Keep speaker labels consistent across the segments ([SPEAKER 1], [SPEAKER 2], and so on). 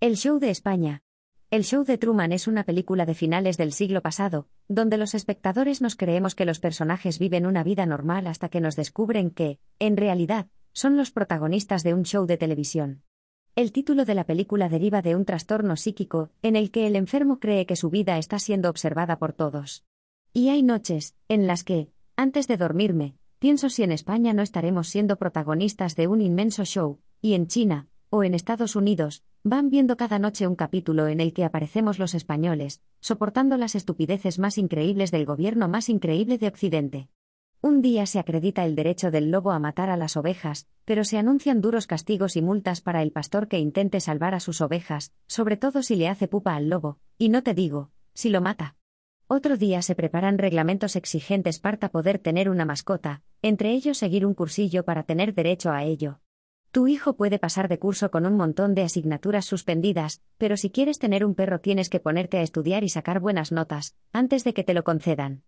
[SPEAKER 1] El show de España. El show de Truman es una película de finales del siglo pasado, donde los espectadores nos creemos que los personajes viven una vida normal hasta que nos descubren que, en realidad, son los protagonistas de un show de televisión. El título de la película deriva de un trastorno psíquico, en el que el enfermo cree que su vida está siendo observada por todos. Y hay noches, en las que, antes de dormirme, pienso si en España no estaremos siendo protagonistas de un inmenso show, y en China, o en Estados Unidos, van viendo cada noche un capítulo en el que aparecemos los españoles, soportando las estupideces más increíbles del gobierno más increíble de Occidente. Un día se acredita el derecho del lobo a matar a las ovejas, pero se anuncian duros castigos y multas para el pastor que intente salvar a sus ovejas, sobre todo si le hace pupa al lobo, y no te digo, si lo mata. Otro día se preparan reglamentos exigentes para poder tener una mascota, entre ellos seguir un cursillo para tener derecho a ello. Tu hijo puede pasar de curso con un montón de asignaturas suspendidas, pero si quieres tener un perro tienes que ponerte a estudiar y sacar buenas notas, antes de que te lo concedan.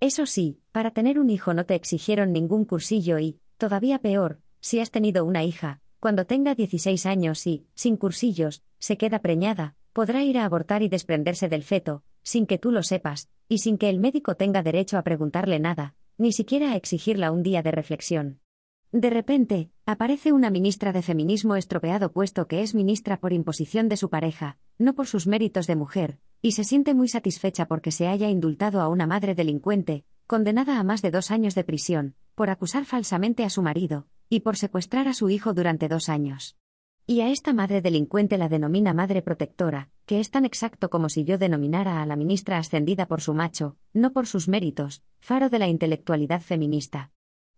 [SPEAKER 1] Eso sí, para tener un hijo no te exigieron ningún cursillo y, todavía peor, si has tenido una hija, cuando tenga 16 años y, sin cursillos, se queda preñada, podrá ir a abortar y desprenderse del feto, sin que tú lo sepas, y sin que el médico tenga derecho a preguntarle nada, ni siquiera a exigirla un día de reflexión. De repente, aparece una ministra de feminismo estropeado puesto que es ministra por imposición de su pareja, no por sus méritos de mujer, y se siente muy satisfecha porque se haya indultado a una madre delincuente, condenada a más de dos años de prisión, por acusar falsamente a su marido, y por secuestrar a su hijo durante dos años. Y a esta madre delincuente la denomina madre protectora, que es tan exacto como si yo denominara a la ministra ascendida por su macho, no por sus méritos, faro de la intelectualidad feminista.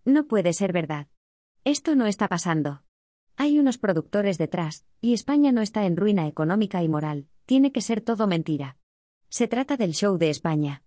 [SPEAKER 1] No puede ser verdad. Esto no está pasando. Hay unos productores detrás, y España no está en ruina económica y moral, tiene que ser todo mentira. Se trata del show de España.